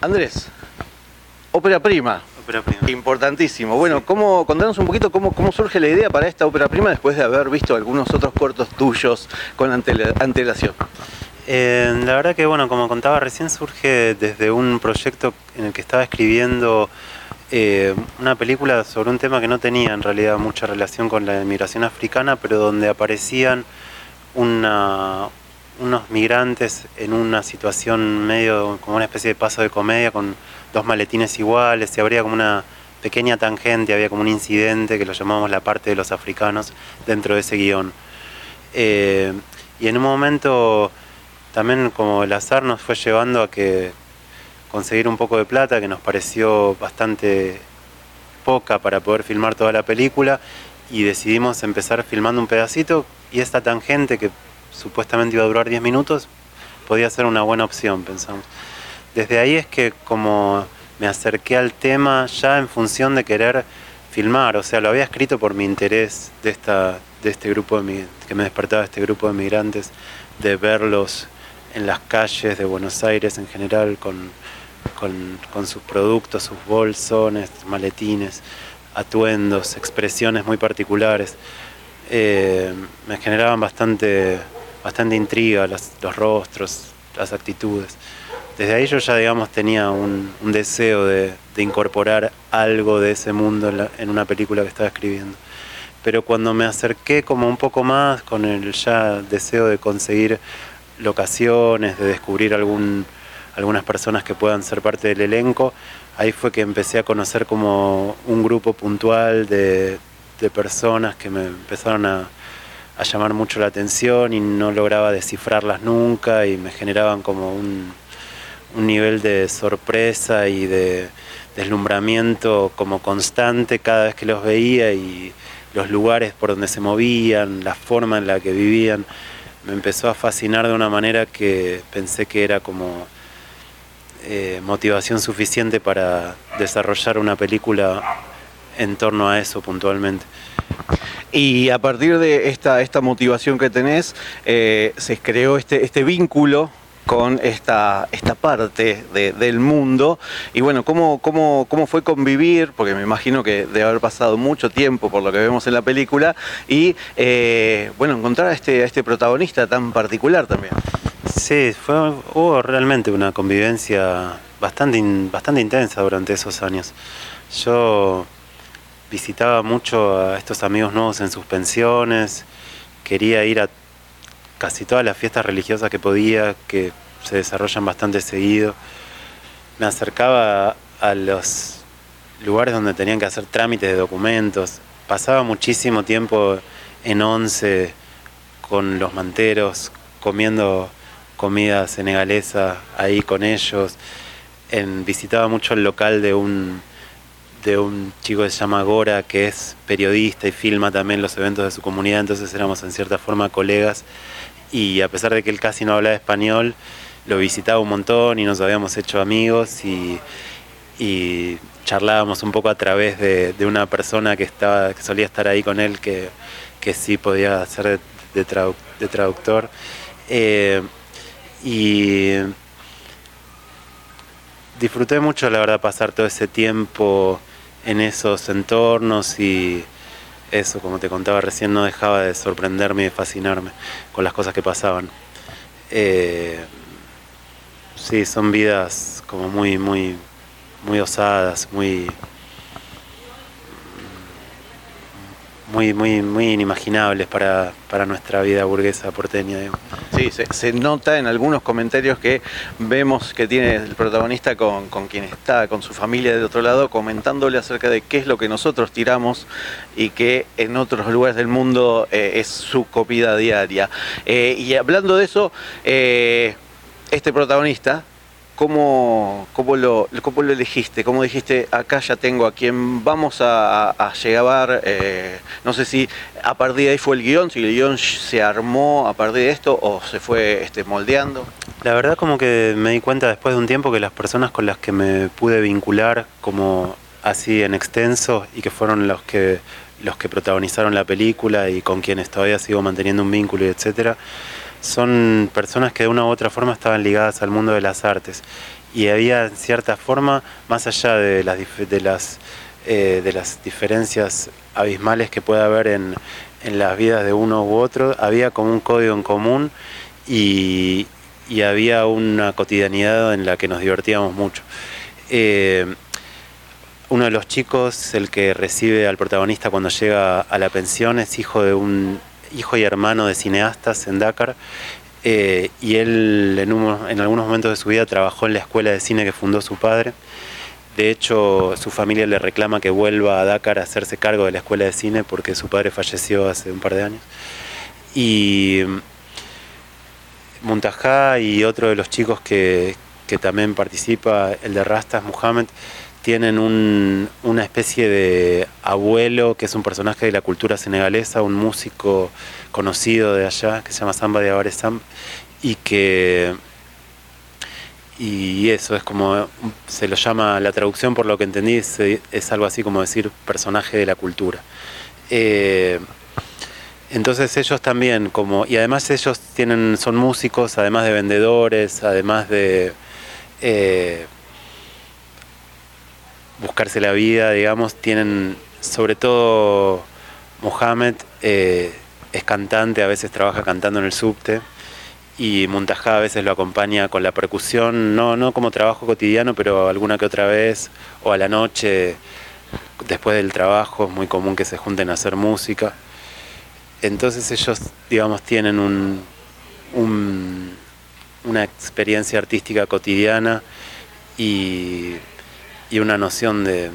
Andrés, ópera prima. Ópera prima. Importantísimo. Bueno, ¿cómo, contanos un poquito cómo, cómo surge la idea para esta ópera prima después de haber visto algunos otros cortos tuyos con antela- antelación. Eh, la verdad que, bueno, como contaba recién, surge desde un proyecto en el que estaba escribiendo eh, una película sobre un tema que no tenía en realidad mucha relación con la inmigración africana, pero donde aparecían una- unos migrantes en una situación medio como una especie de paso de comedia con dos maletines iguales y habría como una pequeña tangente, había como un incidente que lo llamamos la parte de los africanos dentro de ese guion. Eh, y en un momento también como el azar nos fue llevando a que conseguir un poco de plata que nos pareció bastante poca para poder filmar toda la película y decidimos empezar filmando un pedacito y esta tangente que supuestamente iba a durar 10 minutos podía ser una buena opción, pensamos. Desde ahí es que como me acerqué al tema ya en función de querer filmar, o sea, lo había escrito por mi interés de, esta, de este grupo de que me despertaba este grupo de migrantes, de verlos en las calles de Buenos Aires en general con, con, con sus productos, sus bolsones, maletines, atuendos, expresiones muy particulares. Eh, me generaban bastante, bastante intriga los, rostros, las actitudes. Desde ahí yo ya, digamos, tenía un, deseo de, incorporar algo de ese mundo en, una película que estaba escribiendo. Pero cuando me acerqué como un poco más con el ya deseo de conseguir locaciones, de descubrir algún, algunas personas que puedan ser parte del elenco, ahí fue que empecé a conocer como un grupo puntual de personas que me empezaron a, a llamar mucho la atención y no lograba descifrarlas nunca y me generaban como un, un nivel de sorpresa y de deslumbramiento como constante cada vez que los veía y los lugares por donde se movían, la forma en la que vivían, me empezó a fascinar de una manera que pensé que era como eh, motivación suficiente para desarrollar una película en torno a eso puntualmente. Y a partir de esta, esta motivación que tenés, eh, se creó este, este vínculo con esta, esta parte de- del mundo. Y bueno, ¿cómo, cómo, ¿cómo fue convivir? Porque me imagino que debe haber pasado mucho tiempo por lo que vemos en la película. Y eh, bueno, encontrar a este, este protagonista tan particular también. Sí, fue, hubo realmente una convivencia bastante, bastante intensa durante esos años. Yo visitaba mucho a estos amigos nuevos en sus pensiones, quería ir a casi todas las fiestas religiosas que podía, que se desarrollan bastante seguido. Me acercaba a los lugares donde tenían que hacer trámites de documentos. Pasaba muchísimo tiempo en once con los manteros, comiendo comida senegalesa ahí con ellos. En, visitaba mucho el local de un, de un chico que se llama Gora, que es periodista y filma también los eventos de su comunidad, entonces éramos en cierta forma colegas. Y a pesar de que él casi no hablaba español, lo visitaba un montón y nos habíamos hecho amigos y, charlábamos un poco a través de, una persona que, estaba, que solía estar ahí con él, que, que sí podía ser de traductor. Eh, y disfruté mucho, la verdad, pasar todo ese tiempo en esos entornos y eso, como te contaba recién, no dejaba de sorprenderme y de fascinarme con las cosas que pasaban. Eh, sí, son vidas como muy, muy, muy osadas, muy, muy, muy, muy inimaginables para, para nuestra vida burguesa porteña. digamos. Sí, se, nota en algunos comentarios que vemos que tiene el protagonista con, con quien está, con su familia del otro lado, comentándole acerca de qué es lo que nosotros tiramos y que en otros lugares del mundo eh, es su comida diaria. Eh, y hablando de eso, eh, este protagonista ¿cómo, cómo, lo, cómo lo elegiste? ¿Cómo dijiste, acá ya tengo a quien vamos a, llevar? Eh, no sé si a partir de ahí fue el guion, si el guion se armó a partir de esto o se fue este, moldeando. La verdad como que me di cuenta después de un tiempo que las personas con las que me pude vincular como así en extenso y que fueron los que los que protagonizaron la película y con quienes todavía sigo manteniendo un vínculo y etcétera, son personas que de una u otra forma estaban ligadas al mundo de las artes. Y había en cierta forma, más allá de las, de las, eh, de las diferencias abismales que pueda haber en, en, las vidas de uno u otro, había como un código en común y, y había una cotidianidad en la que nos divertíamos mucho. Eh, uno de los chicos, el que recibe al protagonista cuando llega a la pensión, es hijo de un hijo y hermano de cineastas en Dakar. Eh, y él en, algunos momentos de su vida trabajó en la escuela de cine que fundó su padre. De hecho, su familia le reclama que vuelva a Dakar a hacerse cargo de la escuela de cine porque su padre falleció hace un par de años. Y Muntajá y otro de los chicos que, que también participa, el de Rastas, Muhammad, tienen una especie de abuelo que es un personaje de la cultura senegalesa, un músico conocido de allá que se llama Samba de Avare y que y eso es como se lo llama la traducción por lo que entendí es, algo así como decir personaje de la cultura. Eh, entonces ellos también como y además ellos tienen son músicos además de vendedores además de eh, buscarse la vida, digamos, tienen, sobre todo Mohamed eh, es cantante, a veces trabaja cantando en el subte y Muntajá a veces lo acompaña con la percusión, no, no como trabajo cotidiano, pero alguna que otra vez, o a la noche, después del trabajo, es muy común que se junten a hacer música. Entonces ellos, digamos, tienen un, una experiencia artística cotidiana y y una noción de,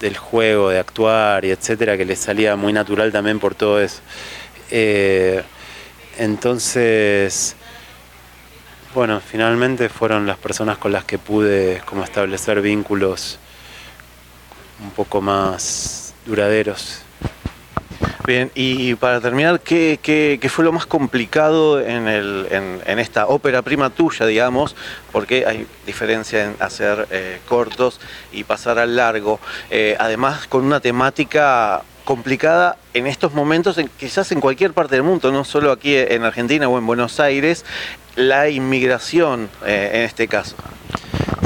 del juego, de actuar y etcétera, que le salía muy natural también por todo eso. Eh, entonces, bueno, finalmente fueron las personas con las que pude como establecer vínculos un poco más duraderos. Bien, y para terminar, ¿qué, fue lo más complicado en, el, en, en, esta ópera prima tuya, digamos? Porque hay diferencia en hacer eh, cortos y pasar al largo. Eh, además, con una temática complicada en estos momentos, en, quizás en cualquier parte del mundo, no solo aquí en Argentina o en Buenos Aires, la inmigración eh, en este caso.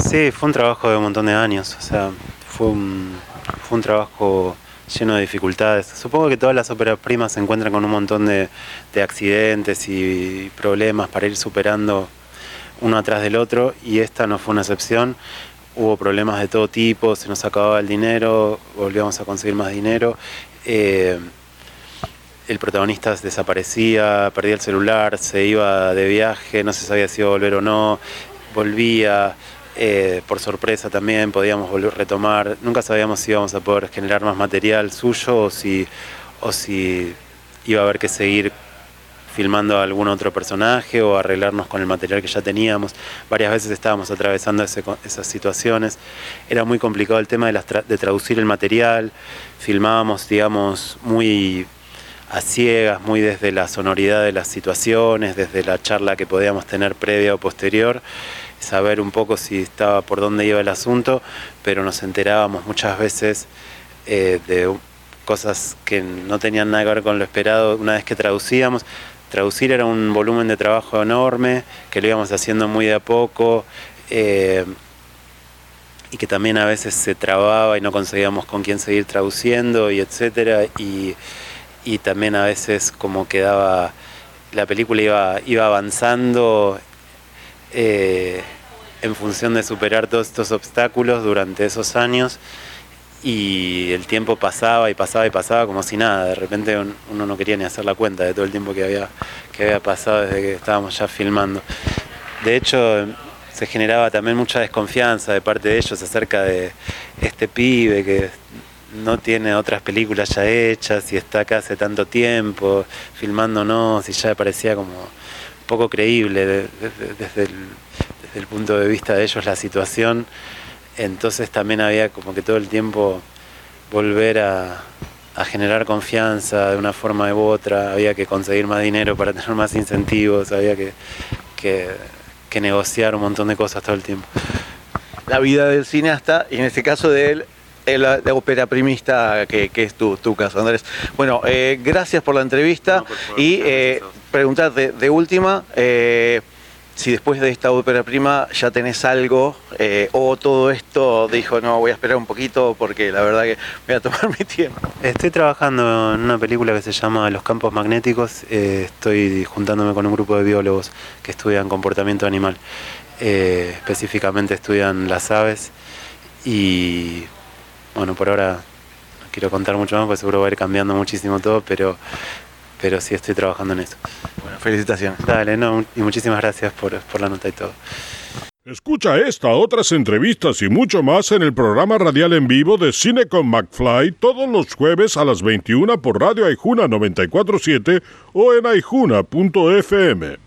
Sí, fue un trabajo de un montón de años, o sea, fue un, fue un trabajo lleno de dificultades. Supongo que todas las óperas primas se encuentran con un montón de, accidentes y problemas para ir superando uno atrás del otro y esta no fue una excepción. Hubo problemas de todo tipo, se nos acababa el dinero, volvíamos a conseguir más dinero. Eh, el protagonista desaparecía, perdía el celular, se iba de viaje, no se sabía si iba a volver o no, volvía. Eh, por sorpresa también podíamos volver a retomar. Nunca sabíamos si íbamos a poder generar más material suyo o si, o si iba a haber que seguir filmando a algún otro personaje o arreglarnos con el material que ya teníamos. Varias veces estábamos atravesando esas situaciones. Era muy complicado el tema de, de traducir el material. Filmábamos, digamos, muy a ciegas, muy desde la sonoridad de las situaciones, desde la charla que podíamos tener previa o posterior saber un poco si estaba por dónde iba el asunto, pero nos enterábamos muchas veces eh, de cosas que no tenían nada que ver con lo esperado una vez que traducíamos. Traducir era un volumen de trabajo enorme, que lo íbamos haciendo muy de a poco, eh, y que también a veces se trababa y no conseguíamos con quién seguir traduciendo, y etcétera, y, y también a veces como quedaba, la película iba, iba avanzando eh, en función de superar todos estos obstáculos durante esos años y el tiempo pasaba y pasaba y pasaba como si nada, de repente uno no quería ni hacer la cuenta de todo el tiempo que había, que había pasado desde que estábamos ya filmando. De hecho, se generaba también mucha desconfianza de parte de ellos acerca de este pibe que no tiene otras películas ya hechas y está acá hace tanto tiempo filmándonos y ya parecía como poco creíble desde, desde el punto de vista de ellos la situación. Entonces también había como que todo el tiempo volver a, generar confianza de una forma u otra, había que conseguir más dinero para tener más incentivos, había que, que negociar un montón de cosas todo el tiempo. La vida del cineasta, y en este caso de él, la, ópera primista que, es tu, tu, caso, Andrés. Bueno, eh, gracias por la entrevista y eh, preguntarte de última. Eh, si después de esta ópera prima ya tenés algo o todo esto dijo no voy a esperar un poquito porque la verdad que voy a tomar mi tiempo. Estoy trabajando en una película que se llama Los campos magnéticos. estoy juntándome con un grupo de biólogos que estudian comportamiento animal. específicamente estudian las aves y bueno, por ahora no quiero contar mucho más, porque seguro va a ir cambiando muchísimo todo, pero, pero sí estoy trabajando en eso. Bueno, felicitaciones. Dale, no, y muchísimas gracias por, por la nota y todo. Escucha esta, otras entrevistas y mucho más en el programa radial en vivo de Cine con McFly todos los jueves a las 21 por Radio Aijuna 947 o en aijuna.fm.